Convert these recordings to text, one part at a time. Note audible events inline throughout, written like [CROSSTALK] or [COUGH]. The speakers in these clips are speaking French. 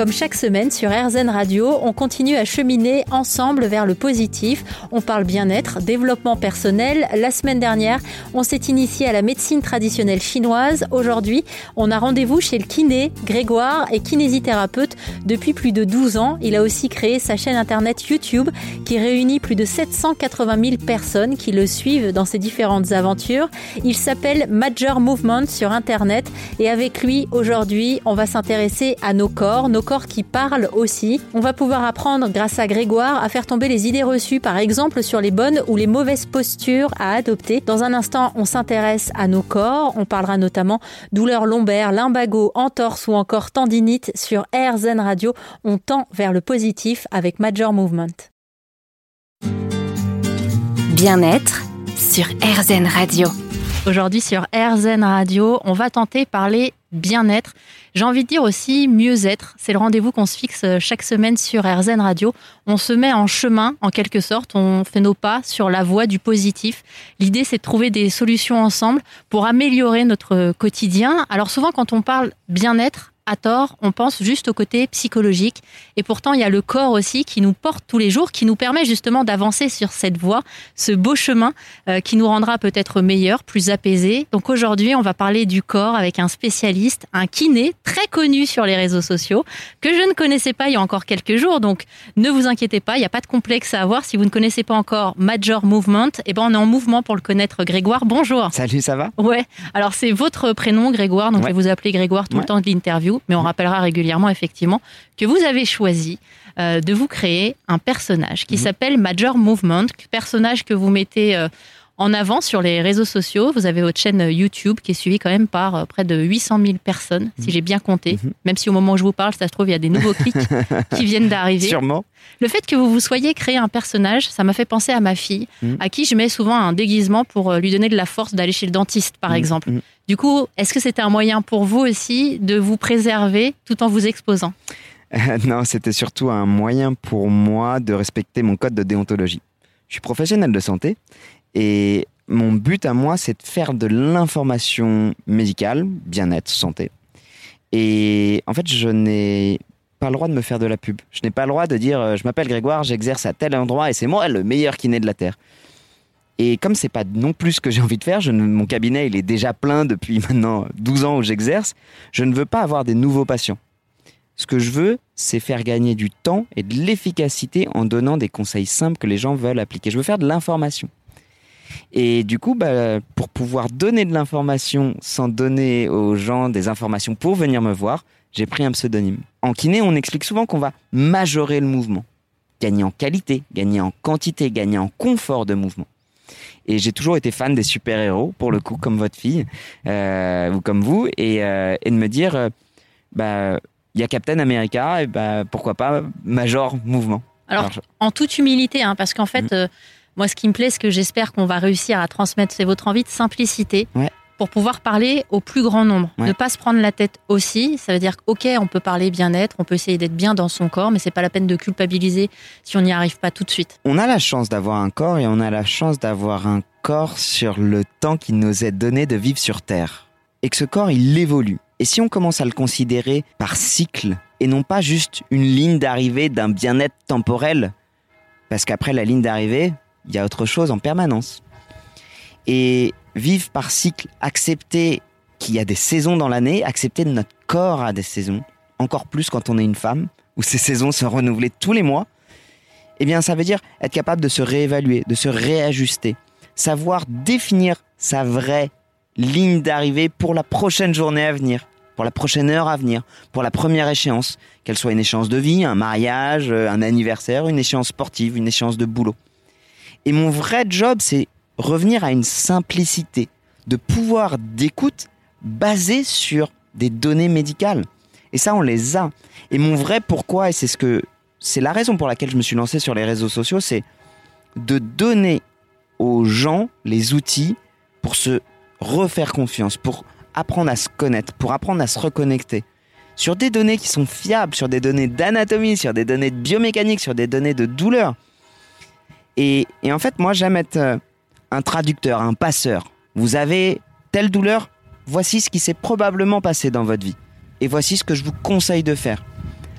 Comme chaque semaine sur RZN Radio, on continue à cheminer ensemble vers le positif. On parle bien-être, développement personnel. La semaine dernière, on s'est initié à la médecine traditionnelle chinoise. Aujourd'hui, on a rendez-vous chez le kiné. Grégoire est kinésithérapeute depuis plus de 12 ans. Il a aussi créé sa chaîne internet YouTube qui réunit plus de 780 000 personnes qui le suivent dans ses différentes aventures. Il s'appelle Major Movement sur internet et avec lui, aujourd'hui, on va s'intéresser à nos corps, nos qui parlent aussi. On va pouvoir apprendre grâce à Grégoire à faire tomber les idées reçues, par exemple sur les bonnes ou les mauvaises postures à adopter. Dans un instant, on s'intéresse à nos corps. On parlera notamment douleurs lombaires, lumbago, entorse ou encore tendinite sur Air Zen Radio. On tend vers le positif avec Major Movement. Bien-être sur RZN Radio. Aujourd'hui sur RZN Radio, on va tenter parler bien-être. J'ai envie de dire aussi mieux-être. C'est le rendez-vous qu'on se fixe euh, chaque semaine sur RZN Radio. On se met en chemin, en quelque sorte. On fait nos pas sur la voie du positif. L'idée, c'est de trouver des solutions ensemble pour améliorer notre quotidien. Alors souvent, quand on parle bien-être, à tort, on pense juste au côté psychologique. Et pourtant, il y a le corps aussi qui nous porte tous les jours, qui nous permet justement d'avancer sur cette voie, ce beau chemin euh, qui nous rendra peut-être meilleurs, plus apaisés. Donc aujourd'hui, on va parler du corps avec un spécialiste, un kiné très connu sur les réseaux sociaux, que je ne connaissais pas il y a encore quelques jours. Donc ne vous inquiétez pas, il n'y a pas de complexe à avoir. Si vous ne connaissez pas encore Major Movement, eh ben on est en mouvement pour le connaître. Grégoire, bonjour. Salut, ça va? Ouais. Alors c'est votre prénom, Grégoire. Donc Ouais. je vais vous appeler Grégoire tout Ouais. le temps de l'interview, mais on rappellera régulièrement effectivement que vous avez choisi euh, de vous créer un personnage qui Mhm. s'appelle Major Movement, personnage que vous mettez euh, en avant sur les réseaux sociaux. Vous avez votre chaîne euh, YouTube qui est suivie quand même par euh, près de 800 000 personnes, si j'ai bien compté. Mhm. Même si au moment où je vous parle, ça se trouve, il y a des nouveaux clics [LAUGHS] qui viennent d'arriver. Sûrement. Le fait que vous vous soyez créé un personnage, ça m'a fait penser à ma fille, Mhm. à qui je mets souvent un déguisement pour euh, lui donner de la force d'aller chez le dentiste, par Mhm. exemple. Mhm. Du coup, est-ce que c'était un moyen pour vous aussi de vous préserver tout en vous exposant? Euh, [LAUGHS] non, c'était surtout un moyen pour moi de respecter mon code de déontologie. Je suis professionnel de santé et mon but à moi, c'est de faire de l'information médicale, bien-être, santé. Et en fait, je n'ai pas le droit de me faire de la pub. Je n'ai pas le droit de dire euh, je m'appelle Grégoire, j'exerce à tel endroit et c'est moi le meilleur kiné de la Terre. Et comme c'est pas non plus ce que j'ai envie de faire, mon cabinet il est déjà plein depuis [LAUGHS] maintenant 12 ans où j'exerce, je ne veux pas avoir des nouveaux patients. Ce que je veux, c'est faire gagner du temps et de l'efficacité en donnant des conseils simples que les gens veulent appliquer. Je veux faire de l'information. Et du coup, bah, pour pouvoir donner de l'information sans donner aux gens des informations pour venir me voir, j'ai pris un pseudonyme. En kiné, on explique souvent qu'on va majorer le mouvement. Gagner en qualité, gagner en quantité, gagner en confort de mouvement. Et j'ai toujours été fan des super-héros, pour le coup, comme votre fille, euh, ou comme vous, et, euh, et de me dire, euh, bah, il y a Captain America, et bah, pourquoi pas Major Mouvement. Alors, Alors, je- en toute humilité, hein, parce qu'en fait, Mhm. Moi, ce qui me plaît, ce que j'espère qu'on va réussir à transmettre, c'est votre envie de simplicité. Ouais. Pour pouvoir parler au plus grand nombre. Ouais. Ne pas se prendre la tête aussi. Ça veut dire qu'ok, on peut parler bien-être, on peut essayer d'être bien dans son corps, mais c'est pas la peine de culpabiliser si on n'y arrive pas tout de suite. On a la chance d'avoir un corps et on a la chance d'avoir un corps sur le temps qui nous est donné de vivre sur Terre. Et que ce corps, il évolue. Et si on commence à le considérer par cycle et non pas juste une ligne d'arrivée d'un bien-être temporel, parce qu'après la ligne d'arrivée, il y a autre chose en permanence. Et vivre par cycle, accepter qu'il y a des saisons dans l'année, accepter que notre corps a des saisons, encore plus quand on est une femme, où ces saisons se renouvelées tous les mois, eh bien, ça veut dire être capable de se réévaluer, de se réajuster, savoir définir sa vraie ligne d'arrivée pour la prochaine journée à venir, pour la prochaine heure à venir, pour la première échéance, qu'elle soit une échéance de vie, un mariage, euh, un anniversaire, une échéance sportive, une échéance de boulot. Et mon vrai job, c'est revenir à une simplicité, de pouvoir d'écoute basée sur des données médicales. Et ça, on les a. Et mon vrai pourquoi, et c'est ce que c'est la raison pour laquelle je me suis lancé sur les réseaux sociaux, c'est de donner aux gens les outils pour se refaire confiance, pour apprendre à se connaître, pour apprendre à se reconnecter. Sur des données qui sont fiables, sur des données d'anatomie, sur des données de biomécanique, sur des données de douleur. Et, en fait, moi, j'aime être euh, un traducteur, un passeur. Vous avez telle douleur, voici ce qui s'est probablement passé dans votre vie. Et voici ce que je vous conseille de faire.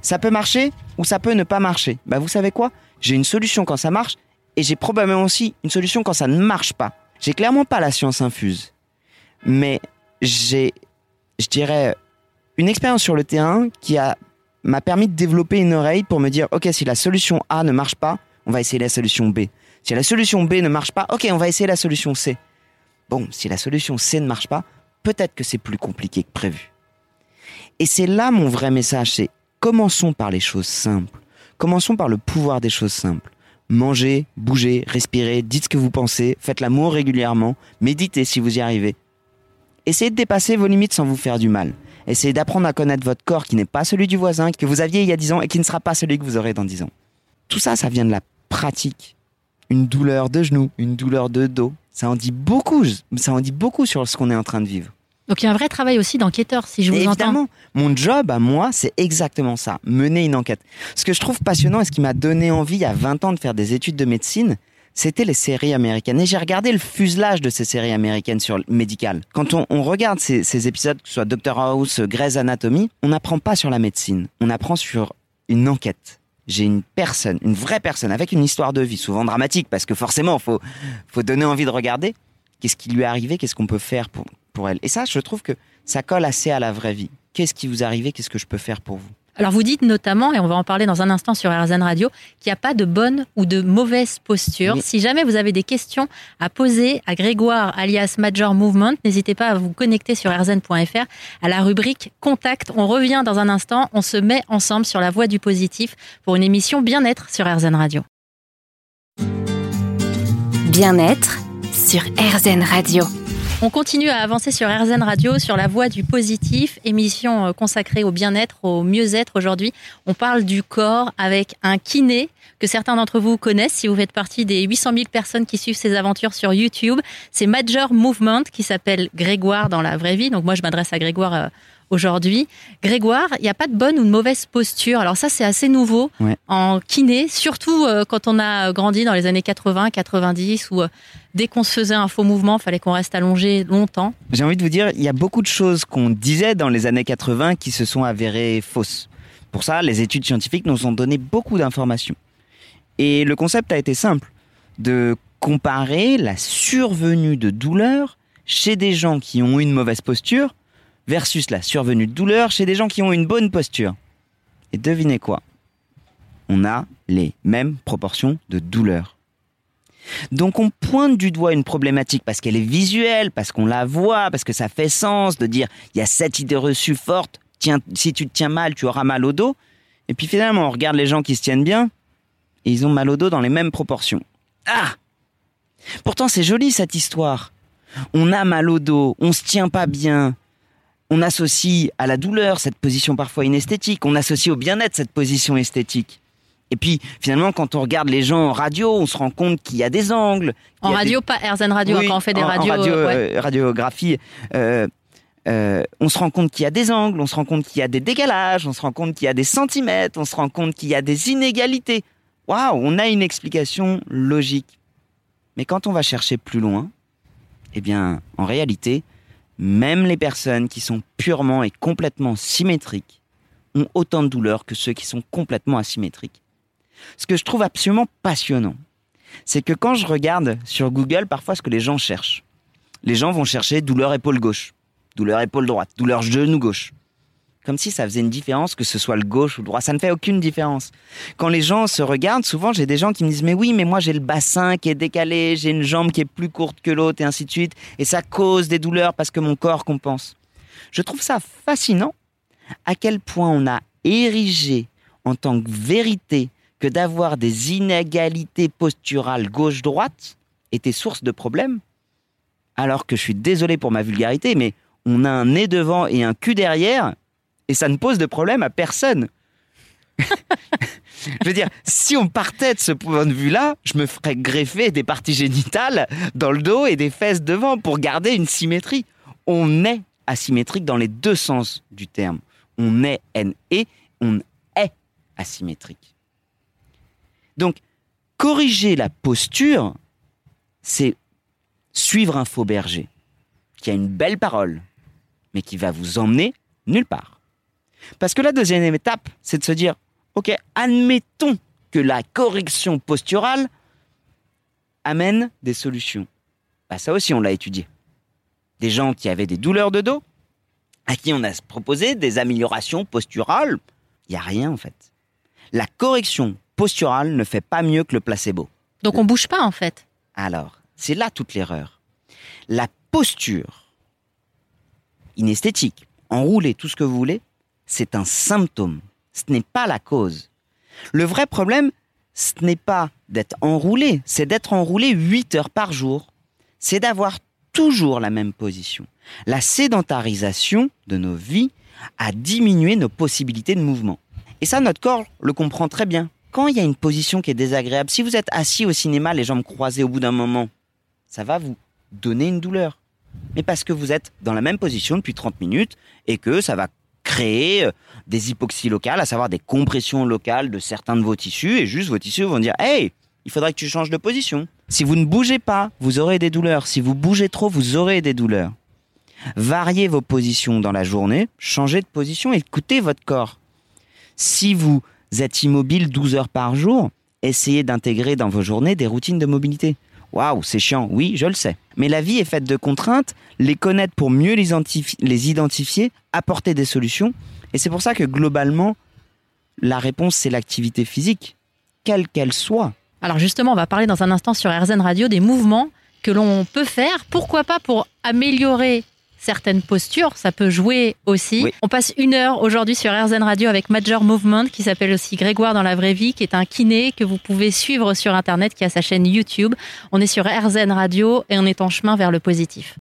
Ça peut marcher ou ça peut ne pas marcher. Bah vous savez quoi? J'ai une solution quand ça marche et j'ai probablement aussi une solution quand ça ne marche pas. J'ai clairement pas la science infuse. Mais j'ai, je dirais, une expérience sur le terrain qui a m'a permis de développer une oreille pour me dire ok si la solution A ne marche pas, on va essayer la solution B. Si la solution B ne marche pas, ok on va essayer la solution C. Bon, si la solution C ne marche pas, peut-être que c'est plus compliqué que prévu. Et c'est là mon vrai message, c'est commençons par les choses simples. Commençons par le pouvoir des choses simples. Mangez, bougez, respirez, dites ce que vous pensez, faites l'amour régulièrement, méditez si vous y arrivez. Essayez de dépasser vos limites sans vous faire du mal. Essayez d'apprendre à connaître votre corps qui n'est pas celui du voisin, que vous aviez il y a 10 ans et qui ne sera pas celui que vous aurez dans 10 ans. Tout ça, ça vient de la pratique. Une douleur de genou, une douleur de dos, ça en dit beaucoup, ça en dit beaucoup sur ce qu'on est en train de vivre. Donc il y a un vrai travail aussi d'enquêteur, si je vous Évidemment, entends. mon job à moi, c'est exactement ça, mener une enquête. Ce que je trouve passionnant et ce qui m'a donné envie a 20 ans de faire des études de médecine, c'était les séries américaines. Et j'ai regardé le fuselage de ces séries américaines sur le médical. Quand on, on regarde ces, ces épisodes, que ce soit Doctor House, Grey's Anatomy, on n'apprend pas sur la médecine, on apprend sur une enquête. J'ai une personne, une vraie personne, avec une histoire de vie, souvent dramatique, parce que forcément, faut, faut donner envie de regarder. Qu'est-ce qui lui est arrivé Qu'est-ce qu'on peut faire pour, pour elle Et ça, je trouve que ça colle assez à la vraie vie. Qu'est-ce qui vous est arrivé Qu'est-ce que je peux faire pour vous? Alors vous dites notamment, et on va en parler dans un instant sur RZN Radio, qu'il n'y a pas de bonne ou de mauvaise posture. Si jamais vous avez des questions à poser à Grégoire alias Major Movement, n'hésitez pas à vous connecter sur rzn.fr à la rubrique Contact. On revient dans un instant, on se met ensemble sur la voie du positif pour une émission bien-être sur RZN Radio. Bien-être sur RZN Radio. On continue à avancer sur RZN Radio, sur la voie du positif, émission euh, consacrée au bien-être, au mieux-être aujourd'hui. On parle du corps avec un kiné que certains d'entre vous connaissent si vous faites partie des 800 000 personnes qui suivent ses aventures sur YouTube. C'est Major Movement qui s'appelle Grégoire dans la vraie vie. Donc moi, je m'adresse à Grégoire euh, aujourd'hui. Grégoire, il n'y a pas de bonne ou de mauvaise posture. Alors ça, c'est assez nouveau Ouais. en kiné, surtout euh, quand on a grandi dans les années 80, 90 où euh, dès qu'on se faisait un faux mouvement, fallait qu'on reste allongé longtemps. J'ai envie de vous dire, il y a beaucoup de choses qu'on disait dans les années 80 qui se sont avérées fausses. Pour ça, les études scientifiques nous ont donné beaucoup d'informations. Et le concept a été simple, de comparer la survenue de douleur chez des gens qui ont une mauvaise posture versus la survenue de douleur chez des gens qui ont une bonne posture. Et devinez quoi? On a les mêmes proportions de douleur. Donc on pointe du doigt une problématique parce qu'elle est visuelle, parce qu'on la voit, parce que ça fait sens de dire il y a cette idée reçue forte, tiens, si tu te tiens mal, tu auras mal au dos. Et puis finalement, on regarde les gens qui se tiennent bien et ils ont mal au dos dans les mêmes proportions. Ah Pourtant, c'est joli cette histoire. On a mal au dos, on se tient pas bien. On associe à la douleur cette position parfois inesthétique, on associe au bien-être cette position esthétique. Et puis finalement, quand on regarde les gens en radio, on se rend compte qu'il y a des angles. En des- radio, pas RZN Radio, oui, quand on fait des en- en radios. radio, euh, ouais. euh, radiographie, euh, euh, on se rend compte qu'il y a des angles, on se rend compte qu'il y a des décalages, on se rend compte qu'il y a des centimètres, on se rend compte qu'il y a des inégalités. Waouh, on a une explication logique. Mais quand on va chercher plus loin, eh bien, en réalité, même les personnes qui sont purement et complètement symétriques ont autant de douleur que ceux qui sont complètement asymétriques. Ce que je trouve absolument passionnant, c'est que quand je regarde sur Google parfois ce que les gens cherchent, les gens vont chercher douleur épaule gauche, douleur épaule droite, douleur genou gauche. Comme si ça faisait une différence que ce soit le gauche ou le droit. Ça ne fait aucune différence. Quand les gens se regardent, souvent j'ai des gens qui me disent mais oui, mais moi j'ai le bassin qui est décalé, j'ai une jambe qui est plus courte que l'autre et ainsi de suite, et ça cause des douleurs parce que mon corps compense. Je trouve ça fascinant à quel point on a érigé en tant que vérité que d'avoir des inégalités posturales gauche-droite était source de problèmes, alors que je suis désolé pour ma vulgarité, mais on a un nez devant et un cul derrière, et ça ne pose de problème à personne. [LAUGHS] je veux dire, si on partait de ce point de vue-là, je me ferais greffer des parties génitales dans le dos et des fesses devant pour garder une symétrie. On est asymétrique dans les deux sens du terme. On est N-E, on est asymétrique. Donc, corriger la posture, c'est suivre un faux berger. qui a une belle parole, mais qui va vous emmener nulle part. Parce que la deuxième étape, c'est de se dire, ok, admettons que la correction posturale amène des solutions. Bah, ça aussi, on l'a étudié. Des gens qui avaient des douleurs de dos, à qui on a proposé des améliorations posturales, il n'y a rien en fait. La correction posturale ne fait pas mieux que le placebo. Donc on bouge pas en fait. Alors, c'est là toute l'erreur. La posture, inesthétique, enroulée, tout ce que vous voulez, c'est un symptôme. Ce n'est pas la cause. Le vrai problème, ce n'est pas d'être enroulé, c'est d'être enroulé 8 heures par jour. C'est d'avoir toujours la même position. La sédentarisation de nos vies a diminué nos possibilités de mouvement. Et ça, notre corps le comprend très bien. Quand il y a une position qui est désagréable, si vous êtes assis au cinéma, les jambes croisées au bout d'un moment, ça va vous donner une douleur. Mais parce que vous êtes dans la même position depuis 30 minutes et que ça va créer euh, des hypoxies locales, à savoir des compressions locales de certains de vos tissus, et juste vos tissus vont dire Hey, il faudrait que tu changes de position. Si vous ne bougez pas, vous aurez des douleurs. Si vous bougez trop, vous aurez des douleurs. Variez vos positions dans la journée, changez de position, écoutez votre corps. Si vous êtes immobile 12 heures par jour, essayez d'intégrer dans vos journées des routines de mobilité. Waouh, c'est chiant, oui, je le sais. Mais la vie est faite de contraintes, les connaître pour mieux les, identifier, apporter des solutions. Et c'est pour ça que globalement, la réponse, c'est l'activité physique, quelle qu'elle soit. Alors justement, on va parler dans un instant sur RZN Radio des mouvements que l'on peut faire, pourquoi pas pour améliorer certaines postures, ça peut jouer aussi. On passe une heure aujourd'hui sur RZN Radio avec Major Movement, qui s'appelle aussi Grégoire dans la vraie vie, qui est un kiné que vous pouvez suivre sur Internet, qui a sa chaîne YouTube. On est sur RZN Radio et on est en chemin vers le positif.